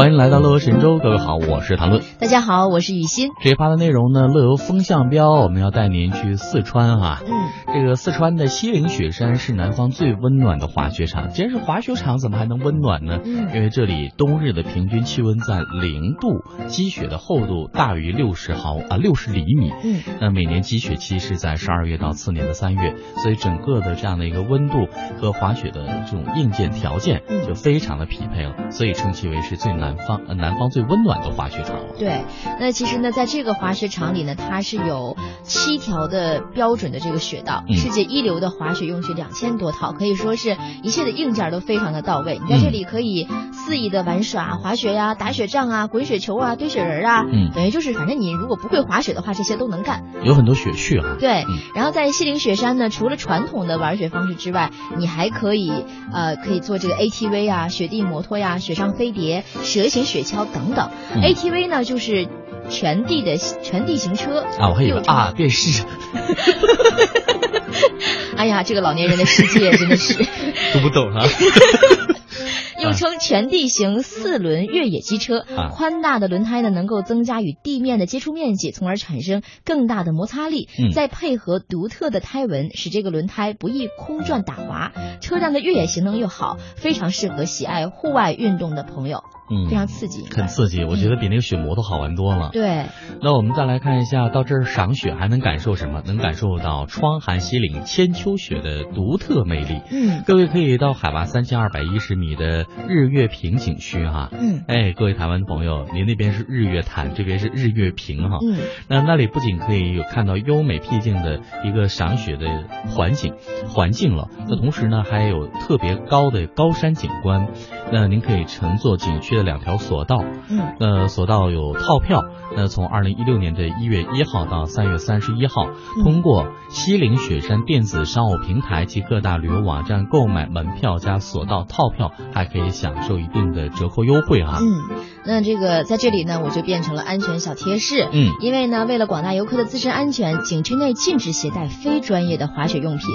欢迎来到乐游神州，各位好，我是谭论。大家好，我是雨欣。这一趴的内容呢，乐游风向标，我们要带您去四川啊。嗯，这个四川的西岭雪山是南方最温暖的滑雪场。既然是滑雪场，怎么还能温暖呢？嗯因为这里冬日的平均气温在零度，积雪的厚度大于六十毫啊六十厘米。嗯，那每年积雪期是在十二月到次年的三月，所以整个的这样的一个温度和滑雪的这种硬件条件嗯就非常的匹配了，所以称其为是最南方呃南方最温暖的滑雪场。对。那其实呢，在这个滑雪场里呢，它是有七条的标准的这个雪道，嗯世界一流的滑雪用具两千多套，可以说是一切的硬件都非常的到位。你在这里可以肆意的玩耍、滑雪呀、打雪仗啊、滚雪球啊、堆雪人啊，嗯等于就是反正你如果不会滑雪的话，这些都能干。有很多雪絮啊。对嗯，然后在西岭雪山呢，除了传统的玩雪方式之外，你还可以呃可以做这个 ATV 啊、雪地摩托呀、雪上飞碟、蛇形雪橇等等。嗯 ATV 呢就是全地的全地形车啊，我还以为啊电视 哎呀，这个老年人的世界真的是。读不懂啊。又称全地形四轮越野机车啊，宽大的轮胎呢能够增加与地面的接触面积，从而产生更大的摩擦力嗯，再配合独特的胎纹，使这个轮胎不易空转打滑。车辆的越野性能又好，非常适合喜爱户外运动的朋友，嗯，非常刺激。很刺激，我觉得比那个雪摩托好玩多了。对，那我们再来看一下，到这儿赏雪还能感受什么？能感受到窗含西岭千秋雪的独特魅力。嗯各位可以到海拔三千二百一十米的日月坪景区哈、嗯哎，各位台湾的朋友，您那边是日月潭，这边是日月坪哈、嗯那那里不仅可以有看到优美僻静的一个赏雪的环境环境了，那同时呢还有特别高的高山景观。那您可以乘坐景区的两条索道，嗯那索道有套票，那从二零一六年的一月一号到三月三十一号，通过西岭雪山电子商务平台及各大旅游网站购买门票加索道套票，还可以享受一定的折扣优惠啊。嗯，那这个在这里呢，我就变成了安全小贴士。嗯因为呢，为了广大游客的自身安全，景区内禁止携带非专业的滑雪用品。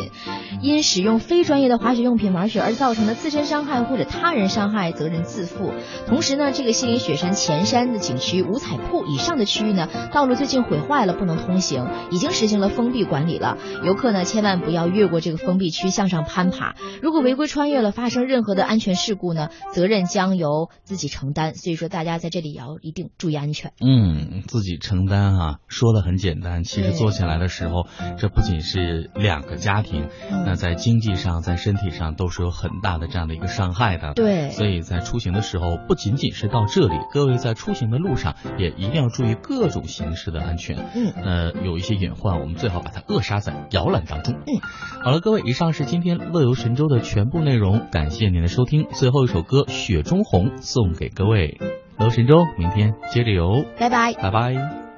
因使用非专业的滑雪用品玩雪而造成的自身伤害或者他人伤害，责任自负。同时呢，这个西岭雪山前山的景区五彩铺以上的区域呢，道路最近毁坏了，不能通行，已经实行了封闭管理了。游客呢，千万不要越过这个封闭区向上攀爬。如果违规穿越了，发生任何的安全事故呢，责任将由自己承担。所以说，大家在这里也要一定注意安全。嗯，自己承担啊，说的很简单，其实做起来的时候，这不仅是两个家庭，嗯那在经济上、在身体上都是有很大的这样的一个伤害的。对所以在出行的时候，不仅仅是到这里，各位在出行的路上也一定要注意各种形式的安全。嗯呃，有一些隐患，我们最好把它扼杀在摇篮当中。嗯，好了，各位，以上是今天乐游神州的全部内容，感谢您的收听。最后一首歌《雪中红》送给各位，乐游神州，明天接着游，拜拜。拜拜。